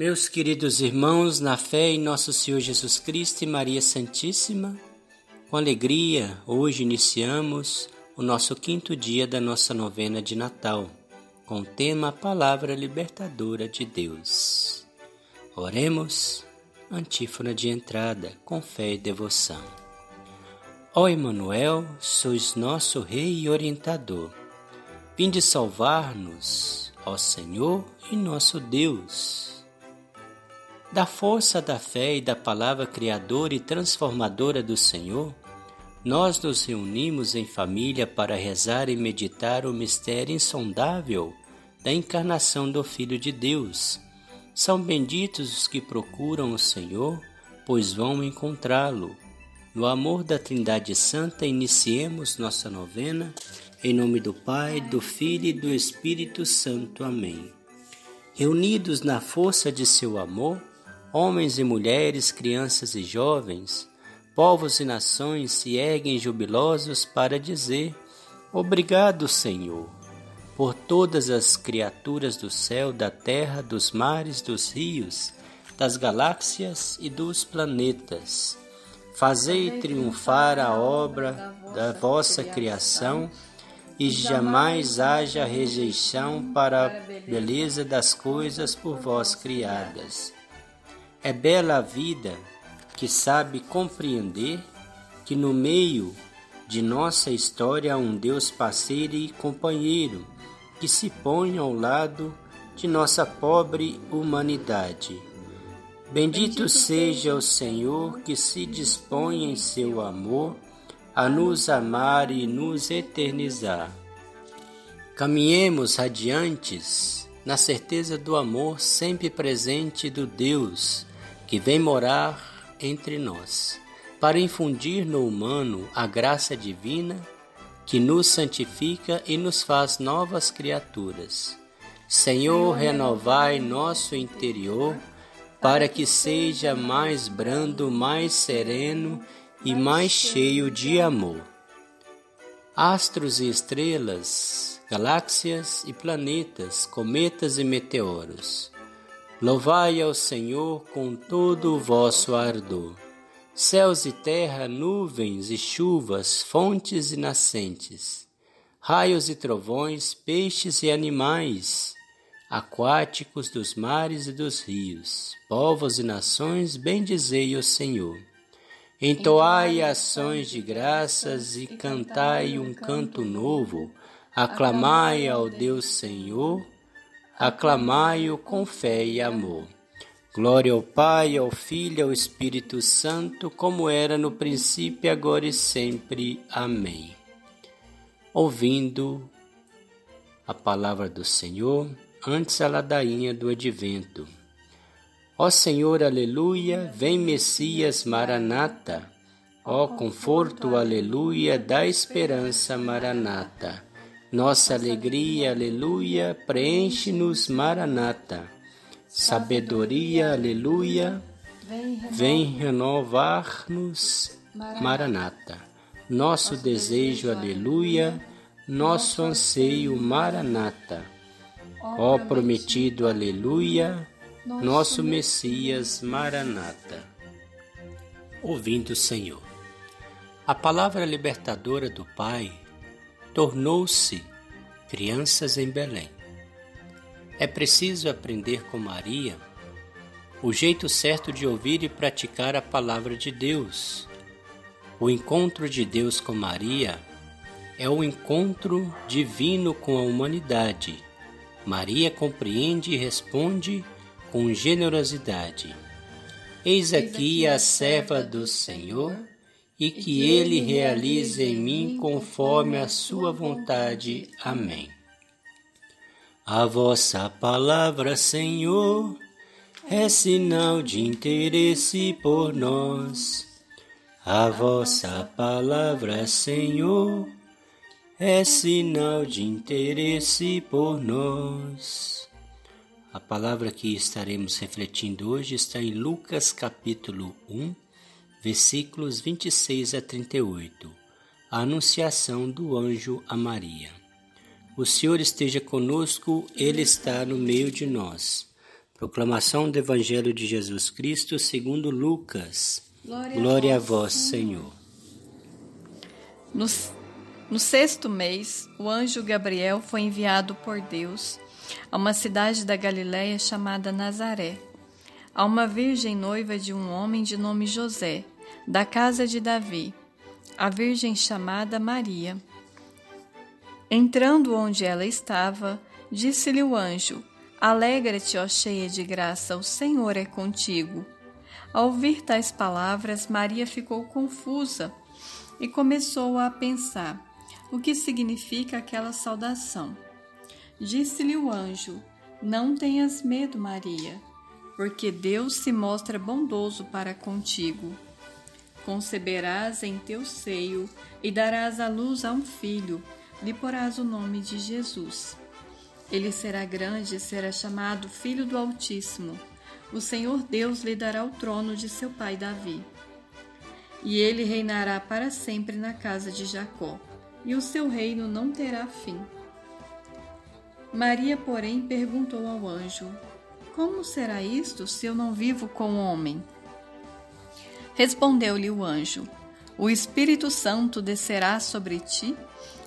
Meus queridos irmãos, na fé em nosso Senhor Jesus Cristo e Maria Santíssima, com alegria, hoje iniciamos o nosso quinto dia da nossa novena de Natal, com o tema Palavra Libertadora de Deus. Oremos, antífona de entrada, com fé e devoção. Ó Emanuel, sois nosso Rei e orientador. Vinde salvar-nos, ó Senhor e nosso Deus. Da força da fé e da palavra criadora e transformadora do Senhor, nós nos reunimos em família para rezar e meditar o mistério insondável da encarnação do Filho de Deus. São benditos os que procuram o Senhor, pois vão encontrá-lo. No amor da Trindade Santa, iniciemos nossa novena. Em nome do Pai, do Filho e do Espírito Santo. Amém. Reunidos na força de seu amor, Homens e mulheres, crianças e jovens, povos e nações se erguem jubilosos para dizer: Obrigado, Senhor, por todas as criaturas do céu, da terra, dos mares, dos rios, das galáxias e dos planetas. Fazei triunfar a obra da vossa criação e jamais haja rejeição para a beleza das coisas por vós criadas. É bela a vida que sabe compreender que no meio de nossa história há um Deus parceiro e companheiro que se põe ao lado de nossa pobre humanidade. Bendito seja o Senhor que se dispõe em seu amor a nos amar e nos eternizar. Caminhemos radiantes na certeza do amor sempre presente do Deus que vem morar entre nós, para infundir no humano a graça divina que nos santifica e nos faz novas criaturas. Senhor, renovai nosso interior para que seja mais brando, mais sereno e mais cheio de amor. Astros e estrelas, galáxias e planetas, cometas e meteoros, Louvai ao Senhor com todo o vosso ardor. Céus e terra, nuvens e chuvas, fontes e nascentes, raios e trovões, peixes e animais, aquáticos dos mares e dos rios, povos e nações, bendizei o Senhor. Entoai ações de graças e cantai um canto novo, aclamai ao Deus Senhor aclamai-o com fé e amor. Glória ao Pai, ao Filho e ao Espírito Santo, como era no princípio, agora e sempre. Amém. Ouvindo a palavra do Senhor, antes a ladainha do advento. Ó Senhor, aleluia, vem Messias, Maranata. Ó conforto, aleluia, da esperança, Maranata. Nossa alegria, aleluia, preenche-nos, Maranata. Sabedoria, aleluia, vem renovar-nos, Maranata. Nosso desejo, aleluia, nosso anseio, Maranata. Ó prometido, aleluia, nosso Messias, Maranata. Ouvindo o Senhor. A palavra libertadora do Pai tornou-se crianças em Belém. É preciso aprender com Maria o jeito certo de ouvir e praticar a palavra de Deus. O encontro de Deus com Maria é o encontro divino com a humanidade. Maria compreende e responde com generosidade. Eis aqui a serva do Senhor e que Ele realize em mim conforme a Sua vontade. Amém. A vossa palavra, Senhor, é sinal de interesse por nós. A vossa palavra, Senhor, é sinal de interesse por nós. A palavra que estaremos refletindo hoje está em Lucas capítulo 1, versículos 26 a 38. A anunciação do anjo a Maria. O Senhor esteja conosco, ele está no meio de nós. Proclamação do Evangelho de Jesus Cristo segundo Lucas. Glória, Glória a vós, Senhor. No, no sexto mês, o anjo Gabriel foi enviado por Deus a uma cidade da Galiléia chamada Nazaré, a uma virgem noiva de um homem de nome José, da casa de Davi, a virgem chamada Maria. Entrando onde ela estava, disse-lhe o anjo: Alegra-te, ó cheia de graça, o Senhor é contigo. Ao ouvir tais palavras, Maria ficou confusa e começou a pensar o que significa aquela saudação. Disse-lhe o anjo: Não tenhas medo, Maria, porque Deus se mostra bondoso para contigo. Conceberás em teu seio e darás à luz a um filho, lhe porás o nome de Jesus. Ele será grande e será chamado Filho do Altíssimo. O Senhor Deus lhe dará o trono de seu pai Davi. E ele reinará para sempre na casa de Jacó, e o seu reino não terá fim. Maria, porém, perguntou ao anjo: Como será isto se eu não vivo com homem? Respondeu-lhe o anjo: O Espírito Santo descerá sobre ti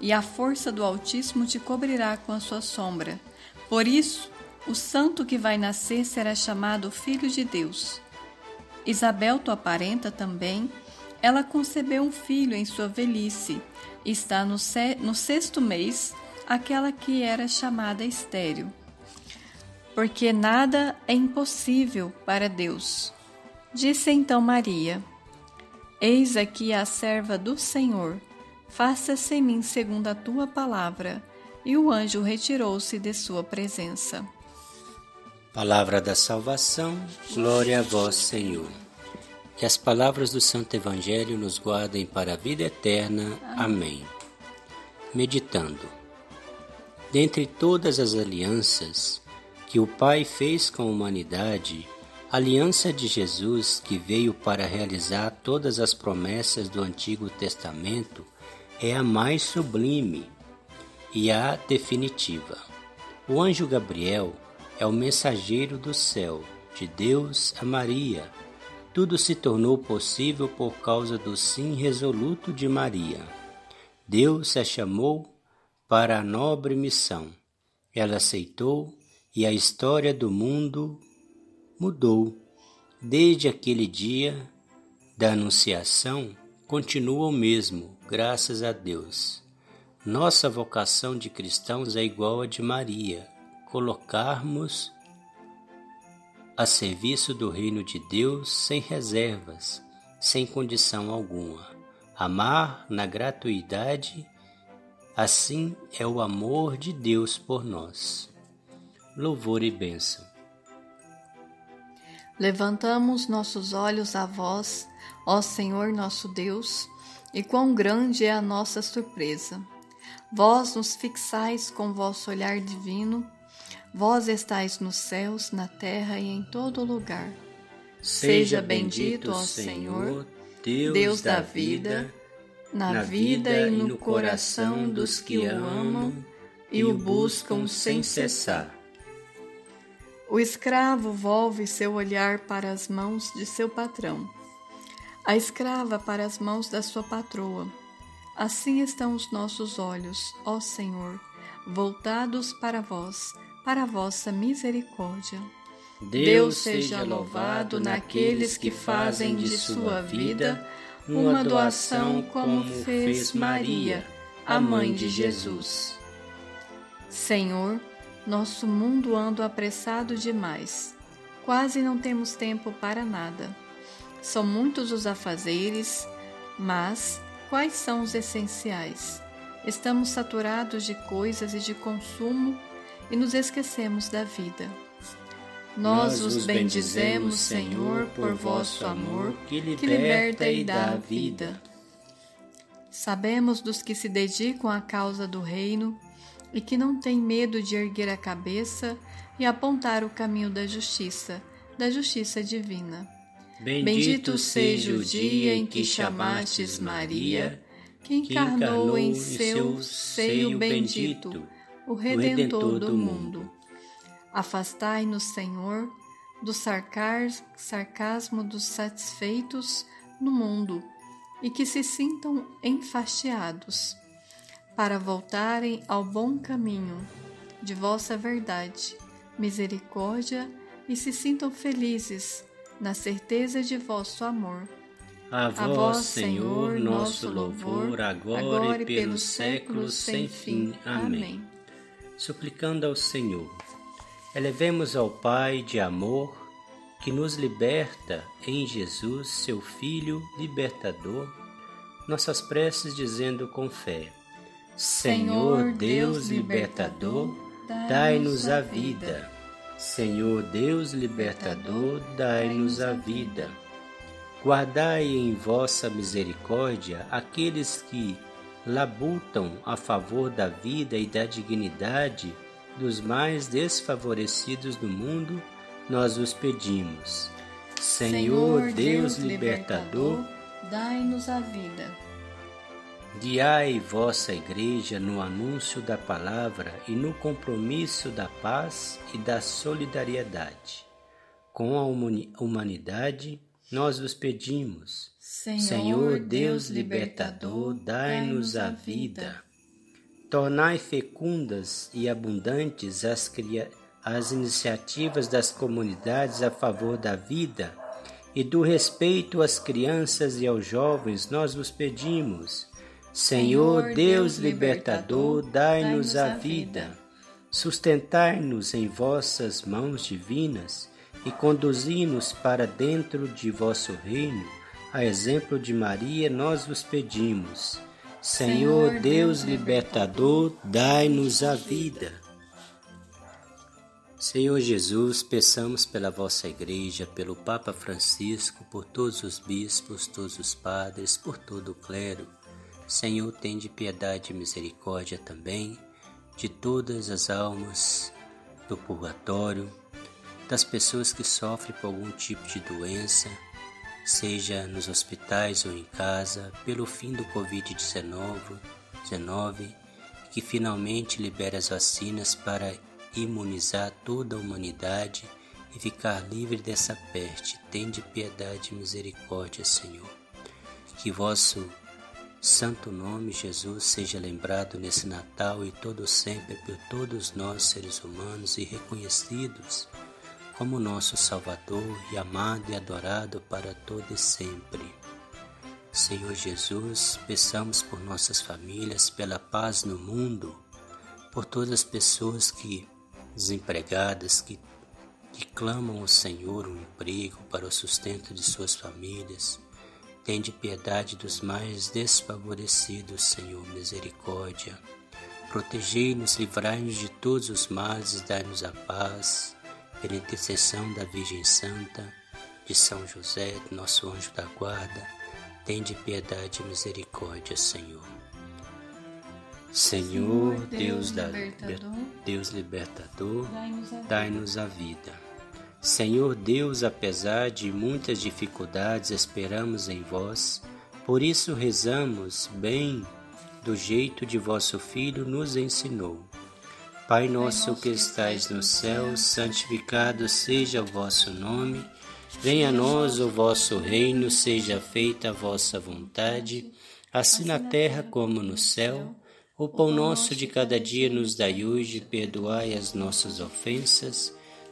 e a força do Altíssimo te cobrirá com a sua sombra. Por isso, o santo que vai nascer será chamado Filho de Deus. Isabel, tua parenta também, ela concebeu um filho em sua velhice, está no, sexto mês, aquela que era chamada estéril. Porque nada é impossível para Deus. Disse então Maria: Eis aqui a serva do Senhor faça-se em mim segundo a tua palavra. E o anjo retirou-se de sua presença. Palavra da salvação, glória a vós, Senhor. Que as palavras do Santo Evangelho nos guardem para a vida eterna. Amém. Meditando. Dentre todas as alianças que o Pai fez com a humanidade, aliança de Jesus, que veio para realizar todas as promessas do Antigo Testamento, é a mais sublime e a definitiva. O anjo Gabriel é o mensageiro do céu, de Deus a Maria. Tudo se tornou possível por causa do sim resoluto de Maria. Deus a chamou para a nobre missão. Ela aceitou e a história do mundo mudou. Desde aquele dia da Anunciação, continua o mesmo, graças a Deus. Nossa vocação de cristãos é igual a de Maria, colocarmos a serviço do reino de Deus sem reservas, sem condição alguma. Amar na gratuidade, assim é o amor de Deus por nós. Louvor e bênção. Levantamos nossos olhos a vós Ó Senhor nosso Deus, e quão grande é a nossa surpresa! Vós nos fixais com vosso olhar divino, vós estáis nos céus, na terra e em todo lugar. Seja bendito, ó Senhor, Deus, Deus da vida, na vida e no coração dos que o amam e o buscam sem cessar. O escravo volve seu olhar para as mãos de seu patrão a escrava para as mãos da sua patroa. Assim estão os nossos olhos, ó Senhor, voltados para vós, para a vossa misericórdia. Deus seja louvado naqueles que fazem de sua vida uma doação como fez Maria, a mãe de Jesus. Senhor, nosso mundo anda apressado demais. Quase não temos tempo para nada. São muitos os afazeres, mas quais são os essenciais? Estamos saturados de coisas e de consumo e nos esquecemos da vida. Nós os bendizemos, Senhor, por vosso amor, que liberta e dá a vida. Sabemos dos que se dedicam à causa do reino e que não têm medo de erguer a cabeça e apontar o caminho da justiça, da justiça divina. Bendito seja o dia em que chamastes Maria, que encarnou em seu seio bendito o Redentor do mundo. Afastai-nos, Senhor, do sarcasmo dos satisfeitos no mundo e que se sintam enfastiados, para voltarem ao bom caminho de vossa verdade, misericórdia e se sintam felizes na certeza de vosso amor. A vós, A vós Senhor, nosso louvor, agora, agora e pelos séculos sem fim. Amém. Suplicando ao Senhor Elevemos ao Pai de amor, que nos liberta em Jesus, seu Filho libertador, nossas preces dizendo com fé: Senhor Deus libertador, dai-nos a vida. Senhor Deus libertador, dai-nos a vida. Guardai em vossa misericórdia aqueles que labutam a favor da vida e da dignidade dos mais desfavorecidos do mundo, nós os pedimos. Senhor Deus libertador, dai-nos a vida. Guiai vossa Igreja no anúncio da palavra e no compromisso da paz e da solidariedade. Com a humanidade, nós os pedimos. Senhor, Senhor Deus libertador, dai-nos a vida. Tornai fecundas e abundantes as, as iniciativas das comunidades a favor da vida e do respeito às crianças e aos jovens, nós vos pedimos. Senhor Deus libertador, dai-nos a vida. Sustentai-nos em vossas mãos divinas e conduzi-nos para dentro de vosso reino. A exemplo de Maria, nós vos pedimos. Senhor Deus libertador, dai-nos a vida. Senhor Jesus, peçamos pela vossa igreja, pelo Papa Francisco, por todos os bispos, todos os padres, por todo o clero. Senhor, tende piedade e misericórdia também de todas as almas do purgatório, das pessoas que sofrem por algum tipo de doença, seja nos hospitais ou em casa, pelo fim do Covid-19, que finalmente libera as vacinas para imunizar toda a humanidade e ficar livre dessa peste. Tende piedade e misericórdia, Senhor. Que vosso santo nome, Jesus, seja lembrado nesse Natal e todo sempre por todos nós, seres humanos, e reconhecidos como nosso Salvador e amado e adorado para todo e sempre. Senhor Jesus, peçamos por nossas famílias, pela paz no mundo, por todas as pessoas que desempregadas que, que clamam ao Senhor um emprego para o sustento de suas famílias. Tende piedade dos mais desfavorecidos, Senhor, misericórdia. Protegei-nos, livrai-nos de todos os males e dai-nos a paz pela intercessão da Virgem Santa, de São José, nosso anjo da guarda, tende piedade e misericórdia, Senhor. Senhor, Deus, da, Deus libertador, dai-nos a vida. Senhor Deus, apesar de muitas dificuldades, esperamos em vós, por isso rezamos bem do jeito de vosso Filho nos ensinou. Pai nosso que estais no céu, santificado seja o vosso nome. Venha a nós o vosso reino, seja feita a vossa vontade, assim na terra como no céu. O pão nosso de cada dia nos dai hoje, perdoai as nossas ofensas,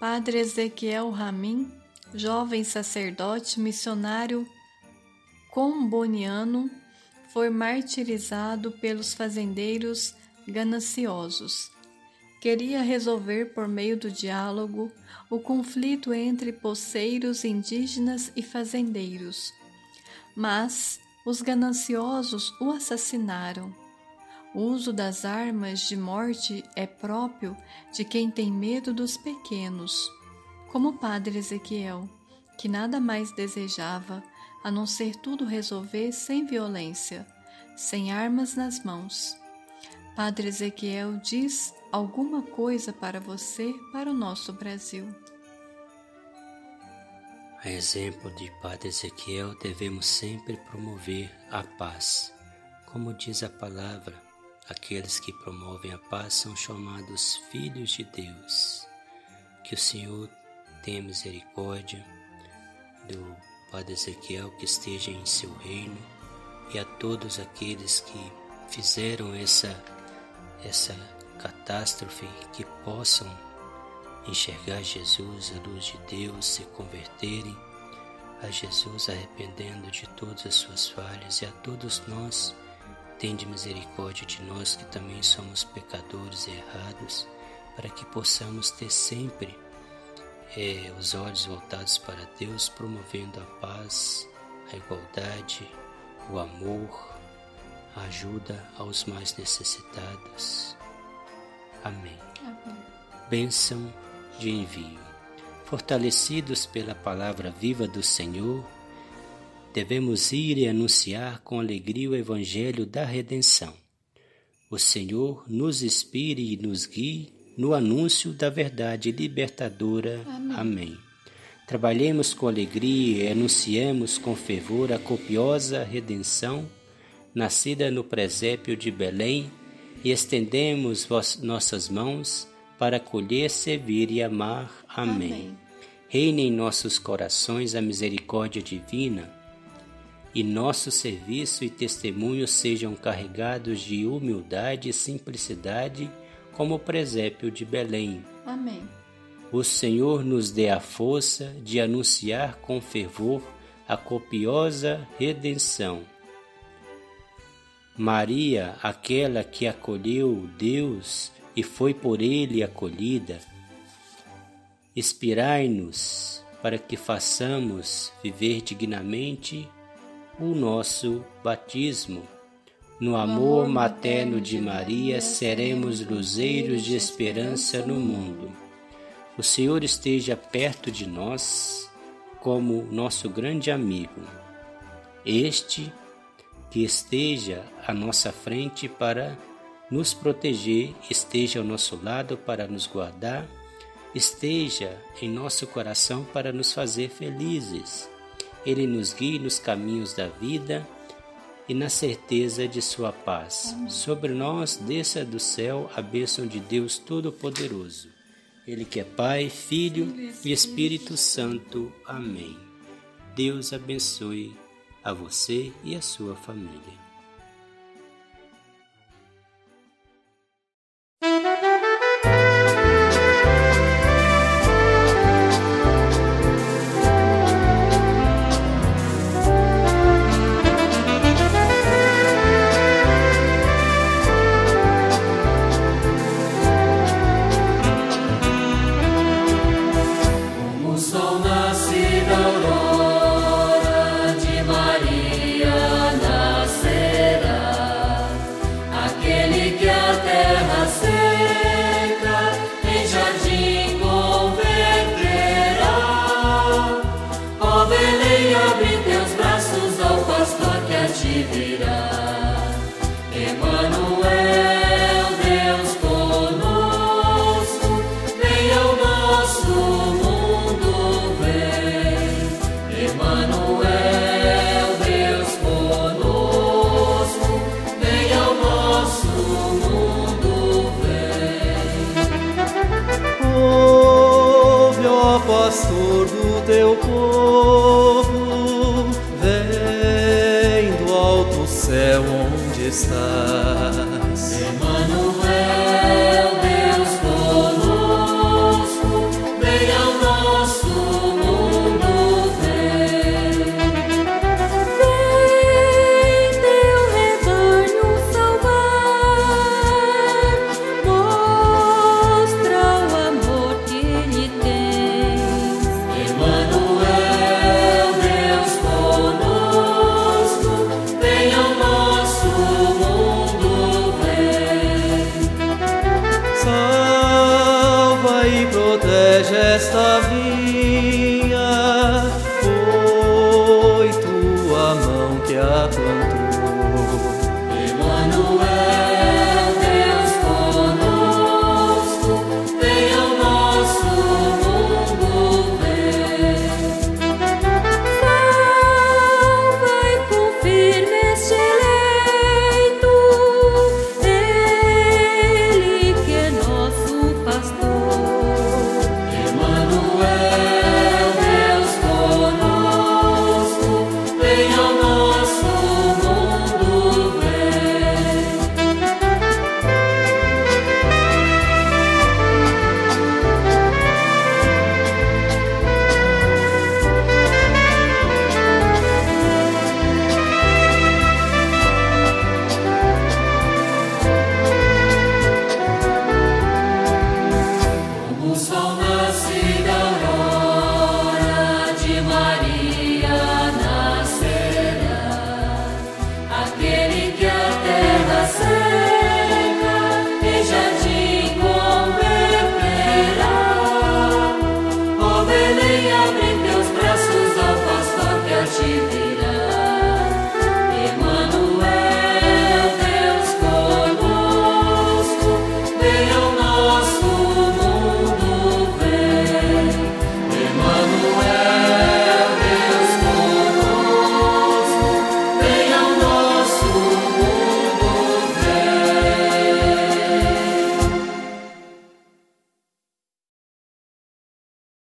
Padre Ezequiel Ramin, jovem sacerdote missionário comboniano, foi martirizado pelos fazendeiros gananciosos. Queria resolver por meio do diálogo o conflito entre poceiros indígenas e fazendeiros. Mas os gananciosos o assassinaram. O uso das armas de morte é próprio de quem tem medo dos pequenos, como o padre Ezequiel, que nada mais desejava a não ser tudo resolver sem violência, sem armas nas mãos. Padre Ezequiel diz alguma coisa para você, para o nosso Brasil. A exemplo de Padre Ezequiel, devemos sempre promover a paz. Como diz a palavra, Aqueles que promovem a paz são chamados filhos de Deus. Que o Senhor tenha misericórdia do Padre Ezequiel que esteja em seu reino e a todos aqueles que fizeram essa essa catástrofe que possam enxergar Jesus, a luz de Deus, se converterem a Jesus arrependendo de todas as suas falhas e a todos nós Tende misericórdia de nós que também somos pecadores errados, para que possamos ter sempre é, os olhos voltados para Deus, promovendo a paz, a igualdade, o amor, a ajuda aos mais necessitados. Amém. Amém. Bênção de envio. Fortalecidos pela palavra viva do Senhor, devemos ir e anunciar com alegria o Evangelho da redenção. O Senhor nos inspire e nos guie no anúncio da verdade libertadora. Amém. Amém. Trabalhemos com alegria e anunciemos com fervor a copiosa redenção nascida no presépio de Belém e estendemos nossas mãos para acolher, servir e amar. Amém. Amém. Reine em nossos corações a misericórdia divina e nosso serviço e testemunho sejam carregados de humildade e simplicidade, como o presépio de Belém. Amém. O Senhor nos dê a força de anunciar com fervor a copiosa redenção. Maria, aquela que acolheu Deus e foi por ele acolhida, inspirai-nos para que façamos viver dignamente o nosso batismo. No amor materno de Maria, seremos luzeiros de esperança no mundo. O Senhor esteja perto de nós como nosso grande amigo. Este que esteja à nossa frente para nos proteger, esteja ao nosso lado para nos guardar, esteja em nosso coração para nos fazer felizes ele nos guie nos caminhos da vida e na certeza de sua paz. Sobre nós desça do céu a bênção de Deus Todo-Poderoso. Ele que é Pai, Filho e Espírito Santo. Amém. Deus abençoe a você e a sua família.